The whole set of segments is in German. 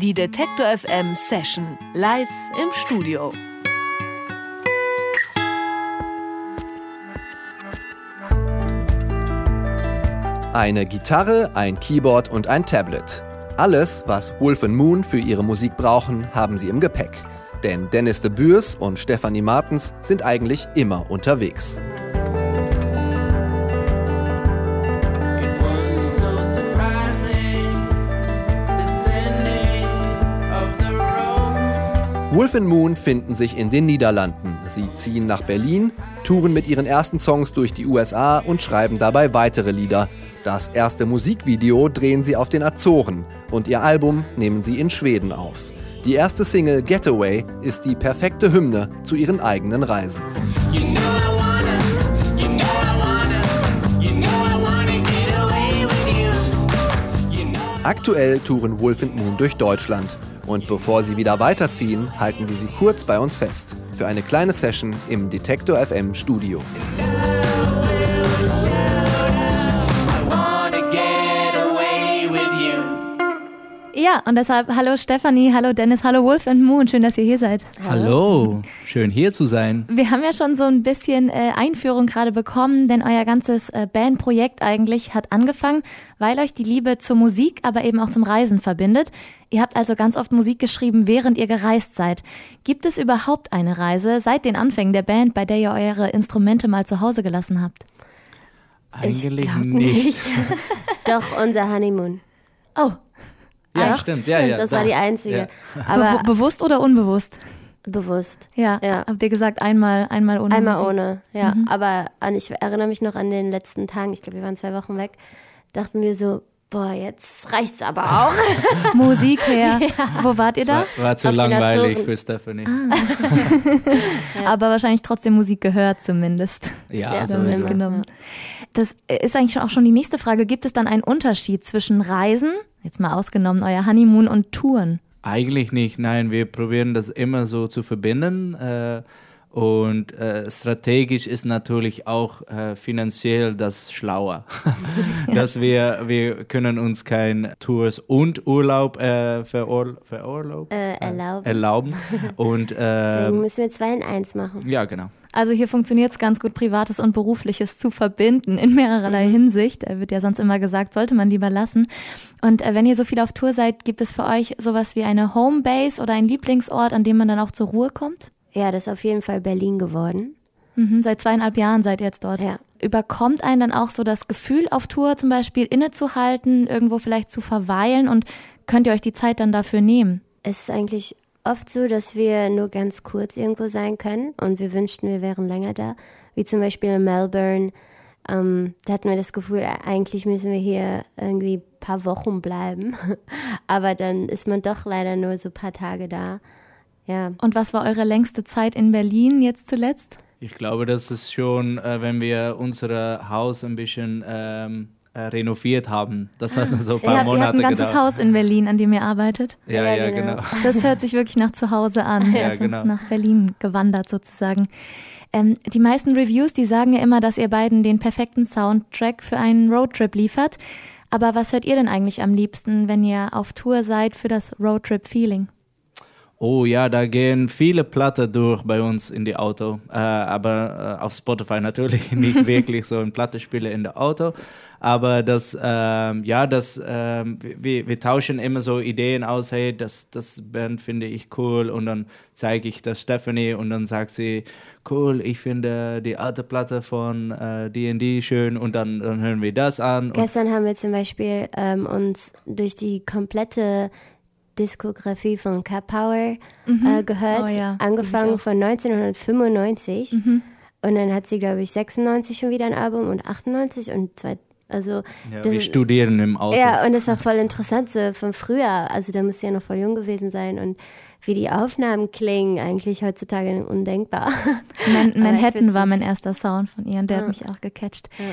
Die Detektor FM Session live im Studio. Eine Gitarre, ein Keyboard und ein Tablet. Alles, was Wolf Moon für ihre Musik brauchen, haben sie im Gepäck. Denn Dennis de Bürs und Stephanie Martens sind eigentlich immer unterwegs. Wolf Moon finden sich in den Niederlanden. Sie ziehen nach Berlin, touren mit ihren ersten Songs durch die USA und schreiben dabei weitere Lieder. Das erste Musikvideo drehen sie auf den Azoren und ihr Album nehmen sie in Schweden auf. Die erste Single Getaway ist die perfekte Hymne zu ihren eigenen Reisen. Aktuell touren Wolf Moon durch Deutschland. Und bevor sie wieder weiterziehen, halten wir sie kurz bei uns fest. Für eine kleine Session im Detektor FM Studio. Ja, und deshalb hallo Stefanie, hallo Dennis, hallo Wolf and Moon, schön, dass ihr hier seid. Hallo, schön hier zu sein. Wir haben ja schon so ein bisschen äh, Einführung gerade bekommen, denn euer ganzes äh, Bandprojekt eigentlich hat angefangen, weil euch die Liebe zur Musik, aber eben auch zum Reisen verbindet. Ihr habt also ganz oft Musik geschrieben, während ihr gereist seid. Gibt es überhaupt eine Reise seit den Anfängen der Band, bei der ihr eure Instrumente mal zu Hause gelassen habt? Eigentlich nicht. nicht. Doch, unser Honeymoon. Oh, ja, Ach, stimmt. Ja, ja, das da. war die einzige. Ja. Aber Be bewusst oder unbewusst? Bewusst. Ja. ja. Habt ihr gesagt, einmal, einmal ohne? Einmal Musik? ohne, ja. Mhm. Aber an, ich erinnere mich noch an den letzten Tagen, ich glaube, wir waren zwei Wochen weg, dachten wir so, boah, jetzt reicht's aber auch. Musik her. Ja. Wo wart ihr da? War, war zu Auf langweilig für Stephanie. Ah. ja. Aber wahrscheinlich trotzdem Musik gehört zumindest. Ja, ja sowieso. Mitgenommen. Das ist eigentlich auch schon die nächste Frage. Gibt es dann einen Unterschied zwischen Reisen Jetzt mal ausgenommen euer Honeymoon und Touren. Eigentlich nicht, nein. Wir probieren das immer so zu verbinden. Äh, und äh, strategisch ist natürlich auch äh, finanziell das schlauer, ja. dass wir wir können uns kein Tours und Urlaub äh, veror verurlaub, äh, erlauben. erlauben. Und, Deswegen müssen wir zwei in eins machen. Ja, genau. Also hier funktioniert es ganz gut, Privates und Berufliches zu verbinden in mehrererlei mhm. Hinsicht. Er wird ja sonst immer gesagt, sollte man lieber lassen. Und äh, wenn ihr so viel auf Tour seid, gibt es für euch sowas wie eine Homebase oder einen Lieblingsort, an dem man dann auch zur Ruhe kommt? Ja, das ist auf jeden Fall Berlin geworden. Mhm, seit zweieinhalb Jahren seid ihr jetzt dort. Ja. Überkommt einen dann auch so das Gefühl, auf Tour zum Beispiel innezuhalten, irgendwo vielleicht zu verweilen und könnt ihr euch die Zeit dann dafür nehmen? Es ist eigentlich oft so, dass wir nur ganz kurz irgendwo sein können und wir wünschten, wir wären länger da. Wie zum Beispiel in Melbourne. Ähm, da hatten wir das Gefühl, eigentlich müssen wir hier irgendwie ein paar Wochen bleiben. Aber dann ist man doch leider nur so ein paar Tage da. Ja. Und was war eure längste Zeit in Berlin jetzt zuletzt? Ich glaube, das ist schon, äh, wenn wir unser Haus ein bisschen ähm, äh, renoviert haben. Das hat so ein paar ja, Monate gedauert. Ihr habt ein ganzes gedauert. Haus in Berlin, an dem ihr arbeitet. Ja, ja, ja genau. genau. Das hört sich wirklich nach zu Hause an. Ja, also genau. Nach Berlin gewandert sozusagen. Ähm, die meisten Reviews, die sagen ja immer, dass ihr beiden den perfekten Soundtrack für einen Roadtrip liefert. Aber was hört ihr denn eigentlich am liebsten, wenn ihr auf Tour seid für das Roadtrip-Feeling? Oh ja, da gehen viele Platten durch bei uns in die Auto. Äh, aber äh, auf Spotify natürlich nicht wirklich so ein Plattenspieler in der Auto. Aber das, ähm, ja, das, ähm, wir, wir tauschen immer so Ideen aus, hey, das, das Band finde ich cool und dann zeige ich das Stephanie und dann sagt sie, cool, ich finde die alte Platte von äh, D&D schön und dann, dann hören wir das an. Gestern haben wir zum Beispiel ähm, uns durch die komplette Diskografie von Cat Power mhm. äh, gehört, oh, ja. angefangen von 1995. Mhm. Und dann hat sie, glaube ich, 96 schon wieder ein Album und 98 und zwei, also ja, wir studieren im Auto. Ja, und das war voll interessant so von früher. Also da muss sie ja noch voll jung gewesen sein und wie die Aufnahmen klingen, eigentlich heutzutage undenkbar. Man Manhattan war mein erster Sound von ihr und der ja. hat mich auch gecatcht. Ja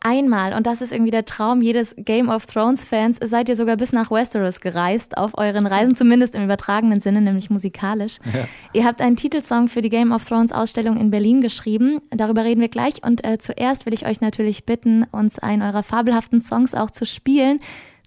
einmal, und das ist irgendwie der Traum jedes Game of Thrones-Fans, seid ihr sogar bis nach Westeros gereist, auf euren Reisen, zumindest im übertragenen Sinne, nämlich musikalisch. Ja. Ihr habt einen Titelsong für die Game of Thrones-Ausstellung in Berlin geschrieben. Darüber reden wir gleich. Und äh, zuerst will ich euch natürlich bitten, uns einen eurer fabelhaften Songs auch zu spielen.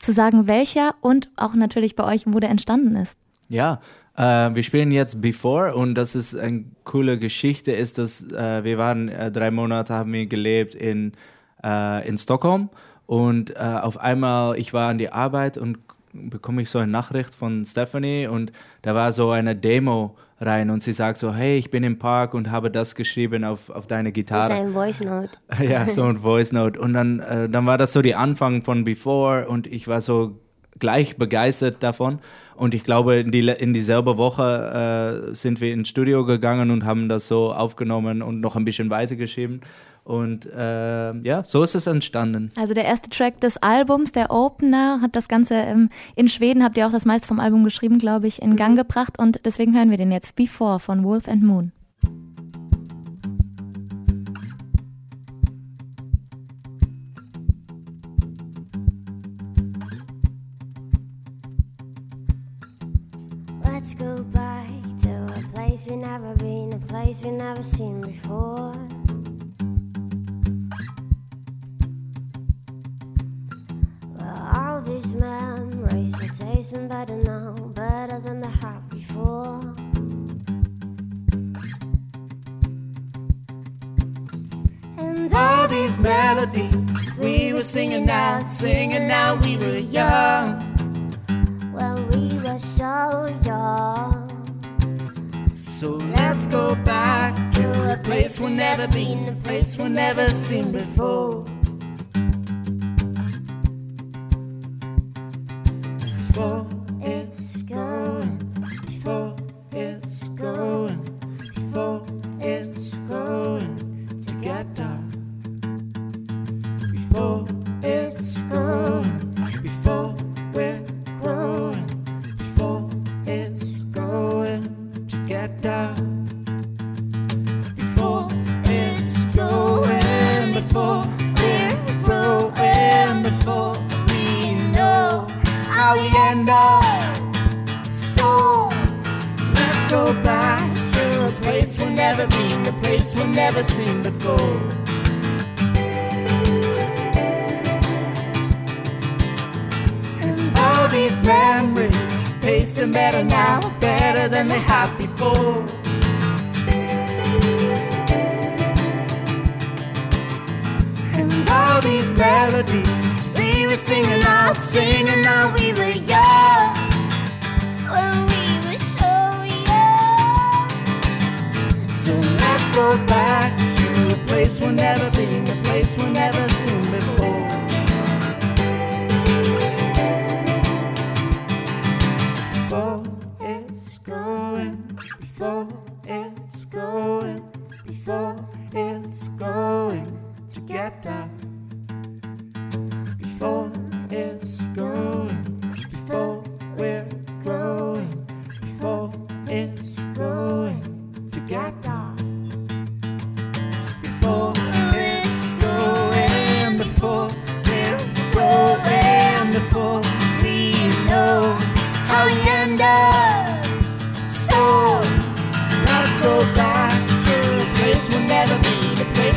zu sagen, welcher und auch natürlich bei euch, wo der entstanden ist. Ja, äh, wir spielen jetzt Before und das ist eine coole Geschichte, ist, dass äh, wir waren äh, drei Monate, haben wir gelebt in, äh, in Stockholm und äh, auf einmal, ich war an die Arbeit und bekomme ich so eine Nachricht von Stephanie und da war so eine Demo rein und sie sagt so, hey, ich bin im Park und habe das geschrieben auf, auf deine Gitarre. Das ist ein Voice Note. ja, so ein Voice Note. Und dann, äh, dann war das so die Anfang von Before und ich war so gleich begeistert davon. Und ich glaube, in, die, in dieselbe Woche äh, sind wir ins Studio gegangen und haben das so aufgenommen und noch ein bisschen weitergeschrieben. Und äh, ja, so ist es entstanden. Also der erste Track des Albums, der Opener, hat das Ganze ähm, in Schweden, habt ihr auch das meiste vom Album geschrieben, glaube ich, in Gang gebracht. Und deswegen hören wir den jetzt Before von Wolf and Moon. Let's go back to a place we've never been, a place we've never seen before. Were singing out, singing out, we were young. When we were so young. So let's go back to a place we've never been, a place we've never seen. Before never seen before. And all these memories tasting better now, better than they have before. And all these melodies we were singing out, singing out, we were young. When we were so young. So let's go back to a place we'll never been, a place we've never seen. Before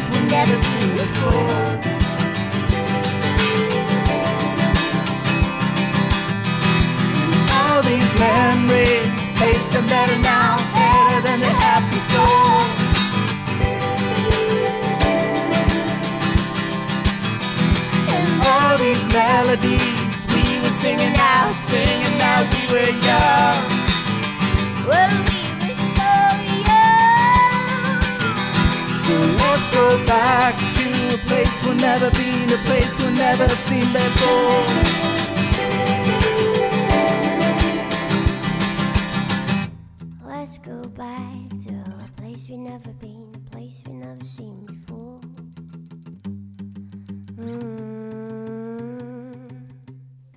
be, we've never seen before. All these memories tasting better now, better than they have before. And all these melodies we were singing out, singing out, we were young. When we were so young. So let's go back to a place we've never been, a place we've never seen before. Let's go back to a place we've never been,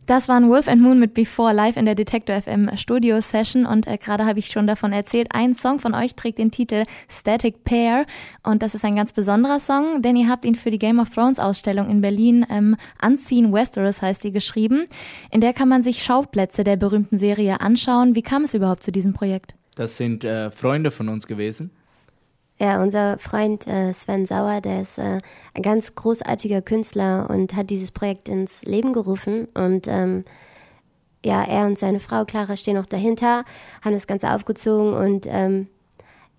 Das waren Wolf and Moon mit Before live in der Detector FM Studio Session und äh, gerade habe ich schon davon erzählt, ein Song von euch trägt den Titel Static Pair und das ist ein ganz besonderer Song, denn ihr habt ihn für die Game of Thrones Ausstellung in Berlin ähm, Unseen Westeros heißt die geschrieben. In der kann man sich Schauplätze der berühmten Serie anschauen. Wie kam es überhaupt zu diesem Projekt? Das sind äh, Freunde von uns gewesen. Ja, unser Freund äh, Sven Sauer, der ist äh, ein ganz großartiger Künstler und hat dieses Projekt ins Leben gerufen. Und ähm, ja, er und seine Frau Clara stehen auch dahinter, haben das Ganze aufgezogen und ähm,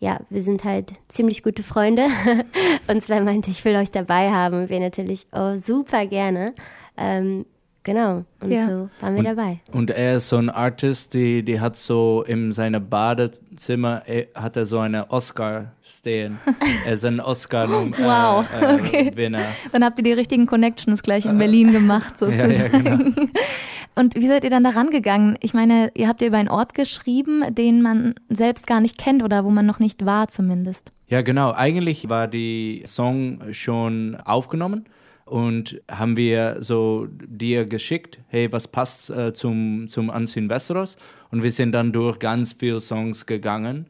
ja, wir sind halt ziemlich gute Freunde. und Sven meinte, ich will euch dabei haben. Und wir natürlich, oh, super gerne. Ähm, genau, und Ja. so waren wir Und- dabei. Und er ist so ein Artist, die, die hat so in seinem Badezimmer äh, hat er so eine Oscar stehen. er ist ein Oscar äh, Wow, äh, okay. Winner. Dann habt ihr die richtigen Connections gleich in Berlin gemacht, Ja, sozusagen. ja, genau. Und wie seid ihr dann da rangegangen? Ich meine, ihr habt ja über einen Ort geschrieben, den man selbst gar nicht kennt oder wo man noch nicht war zumindest. Ja, genau. Eigentlich war die Song schon aufgenommen und haben wir so dir geschickt, hey, was passt äh, zum, zum Anziehen Westeros? Und wir sind dann durch ganz viele Songs gegangen,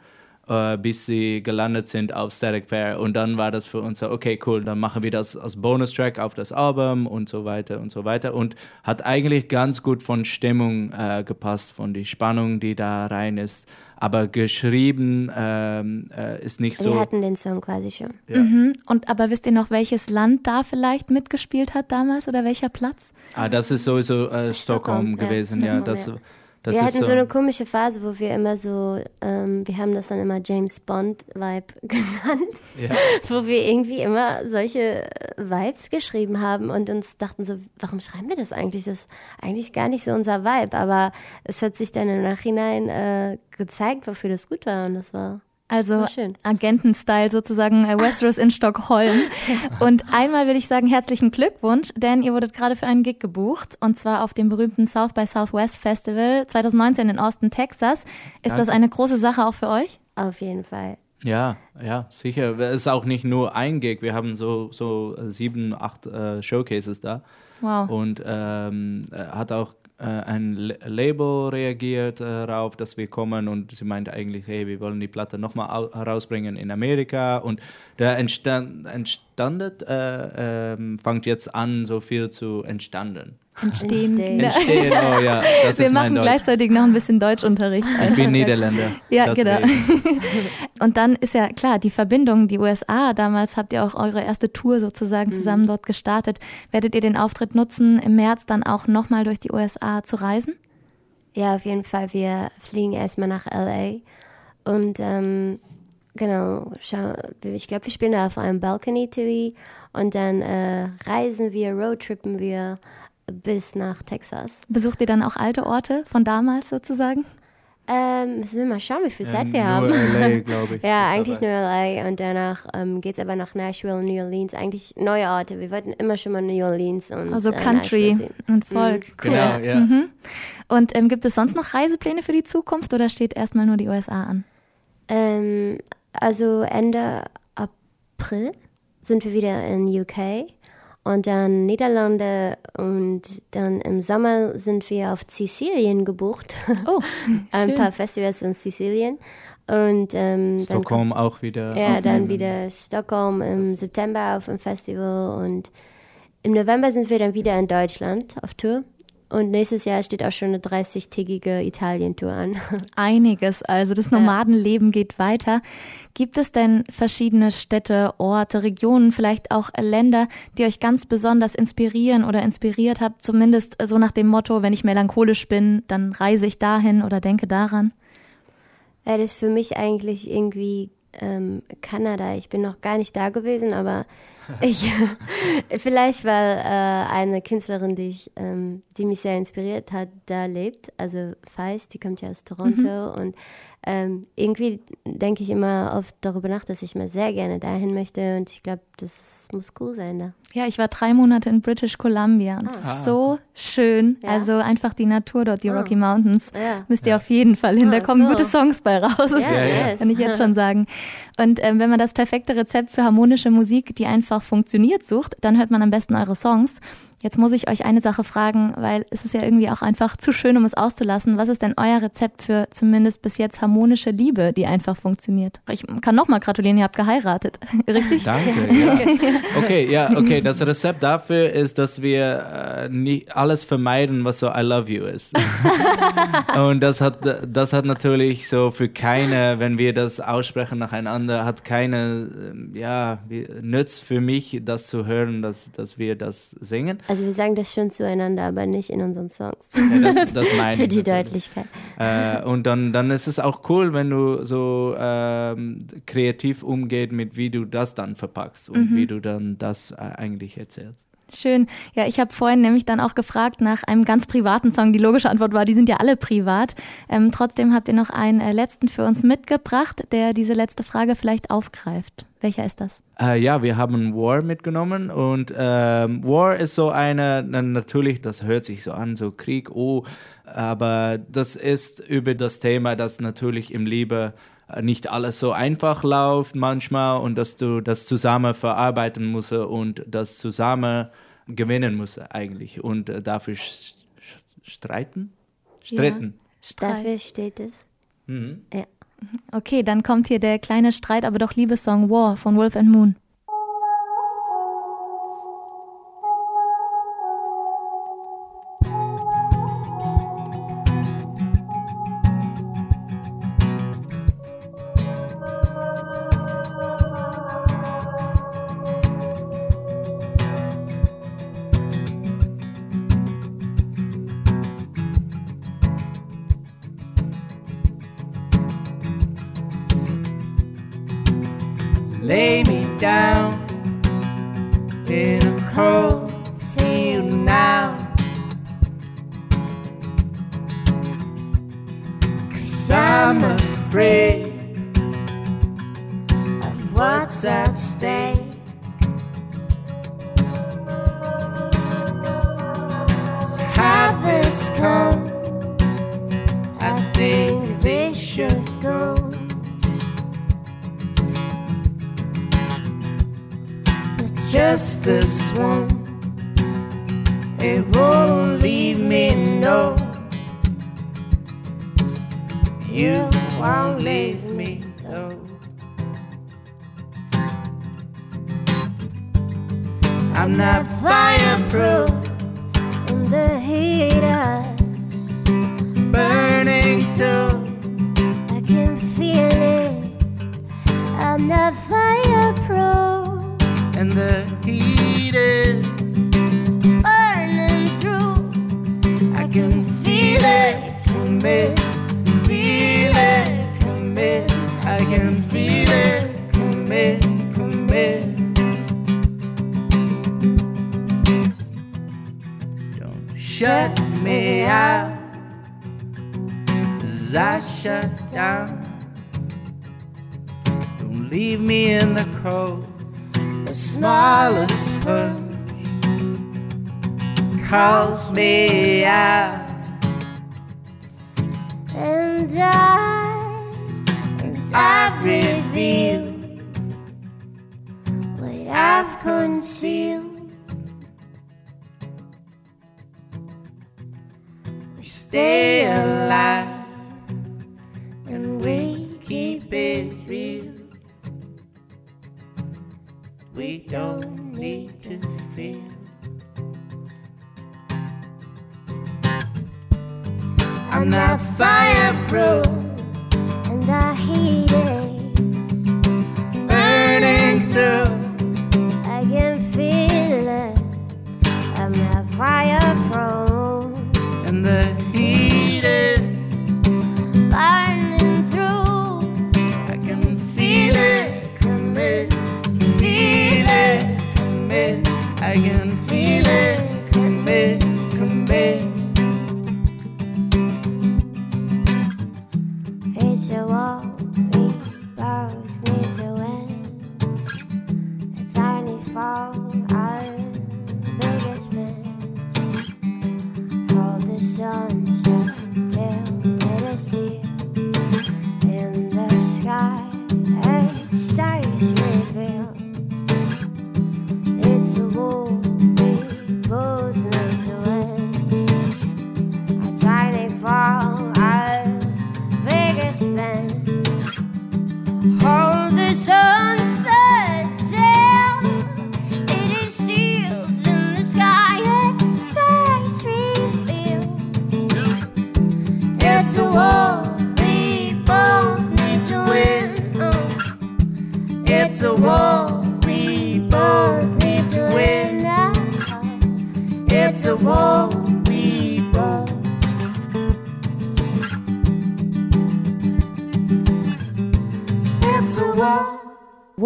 äh, bis sie gelandet sind auf Static Pair. Und dann war das für uns so, okay, cool, dann machen wir das als Bonustrack auf das Album und so weiter und so weiter. Und hat eigentlich ganz gut von Stimmung äh, gepasst, von die Spannung, die da rein ist. Aber geschrieben ähm, äh, ist nicht Wir so. hatten den Song quasi schon. Ja. Mhm. Und aber wisst ihr noch, welches Land da vielleicht mitgespielt hat damals oder welcher Platz? Ah, das ist sowieso äh, Stockholm, Stockholm, gewesen, ja. Stockholm, Das, ja. das wir ist hatten so, so eine komische Phase, wo wir immer so, ähm, wir haben das dann immer James Bond Vibe genannt, ja. wo wir irgendwie immer solche äh, Vibes geschrieben haben und uns dachten so, warum schreiben wir das eigentlich? Das ist eigentlich gar nicht so unser Vibe, aber es hat sich dann im Nachhinein äh, gezeigt, wofür das gut war und das war Also Das schön. Agenten-Style sozusagen, äh, Westeros in Stockholm. Und einmal will ich sagen, herzlichen Glückwunsch, denn ihr wurdet gerade für einen Gig gebucht und zwar auf dem berühmten South by Southwest Festival 2019 in Austin, Texas. Ist das Danke. eine große Sache auch für euch? auf jeden Fall. ja, ja, sicher. Es ist auch nicht nur ein Gig, wir haben so, so sieben, acht äh, Showcases da. Wow. Und ähm, äh, hat auch ein L Label reagiert äh, darauf, dass wir kommen und sie meinte eigentlich, hey, wir wollen die Platte nochmal herausbringen in Amerika und der entstand, entstandet, äh, ähm, fängt jetzt an, so viel zu entstanden. Entstehen. Entstehen. Ja. Entstehen, oh ja, das Wir ist mein machen Deutsch. gleichzeitig noch ein bisschen Deutschunterricht. Ich bin Niederländer. Ja, genau. deswegen. Und dann ist ja klar, die Verbindung, die USA, damals habt ihr auch eure erste Tour sozusagen zusammen dort gestartet. Werdet ihr den Auftritt nutzen, im März dann auch nochmal durch die USA zu reisen? Ja, auf jeden Fall. Wir fliegen erstmal nach LA und ähm, genau, schau, ich glaube, wir spielen da auf einem Balcony-TV und dann äh, reisen wir, roadtrippen wir bis nach Texas. Besucht ihr dann auch alte Orte von damals sozusagen? Ähm, müssen wir mal schauen, wie viel Zeit Ähm, wir nur haben. LA, glaube ich. Ja, eigentlich dabei. nur LA und danach ähm, geht es aber nach Nashville, New Orleans, eigentlich neue Orte. Wir wollten immer schon mal New Orleans und Also äh, Country und Volk. Mhm. Cool. Genau, ja. Mhm. Und ähm, gibt es sonst noch Reisepläne für die Zukunft oder steht erstmal nur die USA an? Ähm, also Ende April sind wir wieder in UK und dann Niederlande und dann im Sommer sind wir auf Sizilien gebucht. Oh, Ein paar Festivals in Sizilien und ähm, dann Stockholm auch wieder. ja, dann wieder Stockholm im September auf dem Festival und im November sind wir dann wieder in Deutschland auf Tour. Und nächstes Jahr steht auch schon eine 30-tägige Italien-Tour an. Einiges, also das Nomadenleben geht weiter. Gibt es denn verschiedene Städte, Orte, Regionen, vielleicht auch Länder, die euch ganz besonders inspirieren oder inspiriert habt? Zumindest so nach dem Motto, wenn ich melancholisch bin, dann reise ich dahin oder denke daran. Ja, das ist für mich eigentlich irgendwie ähm, Kanada. Ich bin noch gar nicht da gewesen, aber ich vielleicht weil äh, eine Künstlerin, die ich, ähm, die mich sehr inspiriert hat, da lebt. Also Feist, die kommt ja aus Toronto und ähm, irgendwie denke ich immer oft darüber nach, dass ich mal sehr gerne dahin möchte und ich glaube, das muss cool sein da. Ja, ich war drei Monate in British Columbia und es ist so schön. Ja. Also einfach die Natur dort, die Ah. Rocky Mountains. Ja. Müsst ihr auf jeden Fall hin. Da Ah, kommen cool. gute Songs bei raus. Das Ja, ja. kann ich jetzt schon sagen. Und ähm, wenn man das perfekte Rezept für harmonische Musik, die einfach funktioniert, sucht, dann hört man am besten eure Songs. Jetzt muss ich euch eine Sache fragen, weil es ist ja irgendwie auch einfach zu schön, um es auszulassen. Was ist denn euer Rezept für zumindest bis jetzt harmonische Liebe, die einfach funktioniert? Ich kann nochmal gratulieren, ihr habt geheiratet. Richtig? Danke. Ja. Okay, ja, okay. Das Rezept dafür ist, dass wir äh, nicht alles vermeiden, was so I love you ist. Und das hat, das hat natürlich so für keine, wenn wir das aussprechen nacheinander, hat keine, äh, ja, nützt für mich, das zu hören, dass, dass wir das singen. Also wir sagen das schon zueinander, aber nicht in unseren Songs. Ja, das, das meine Für die natürlich. Deutlichkeit. Äh, und dann, dann ist es auch cool, wenn du so ähm, kreativ umgehst mit wie du das dann verpackst und wie du dann das äh, eigentlich erzählst. Schön. Ja, ich habe vorhin nämlich dann auch gefragt nach einem ganz privaten Song. Die logische Antwort war, die sind ja alle privat. Ähm, trotzdem habt ihr noch einen äh, letzten für uns mitgebracht, der diese letzte Frage vielleicht aufgreift. Welcher ist das? Äh, ja, wir haben War mitgenommen und ähm, War ist so eine, na, natürlich, das hört sich so an, so Krieg, oh, aber das ist über das Thema, dass natürlich im Liebe nicht alles so einfach läuft manchmal und dass du das zusammen verarbeiten musst und das zusammen gewinnen musst eigentlich und äh, dafür sch- sch- streiten? Stritten. Streit. Dafür steht es. Mhm. Okay, dann kommt hier der kleine Streit, aber doch Liebessong War von Wolf and Moon. Lay me down in a cold field now. Cause I'm afraid of what's at stake. As habits come, just this one, it won't leave me, no. You won't leave me, no. I'm not fireproof In the heat of, burning through. I can feel it. I'm not fireproof. And the Burning through. I can feel it coming, feel it coming. I can feel it coming, coming. Don't shut me out, as I shut down. Don't leave me in the cold. The smallest push calls me out. And I, and I reveal what I've concealed. We stay alive don't I It's a war we both need to win. It's a war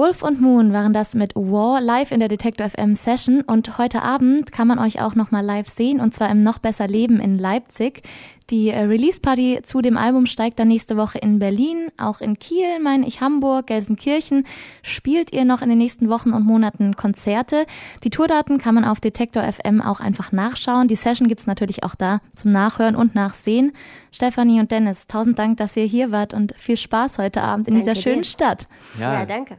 Wolf und Moon waren das mit War live in der Detector FM Session und heute Abend kann man euch auch nochmal live sehen und zwar im Noch besser Leben in Leipzig. Die äh, Release Party zu dem Album steigt dann nächste Woche in Berlin, auch in Kiel, meine ich, Hamburg, Gelsenkirchen. Spielt ihr noch in den nächsten Wochen und Monaten Konzerte? Die Tourdaten kann man auf Detector FM auch einfach nachschauen. Die Session gibt's natürlich auch da zum Nachhören und Nachsehen. Stefanie und Dennis, tausend Dank, dass ihr hier wart und viel Spaß heute Abend in Danke dieser schönen dir. Stadt. Ja, danke.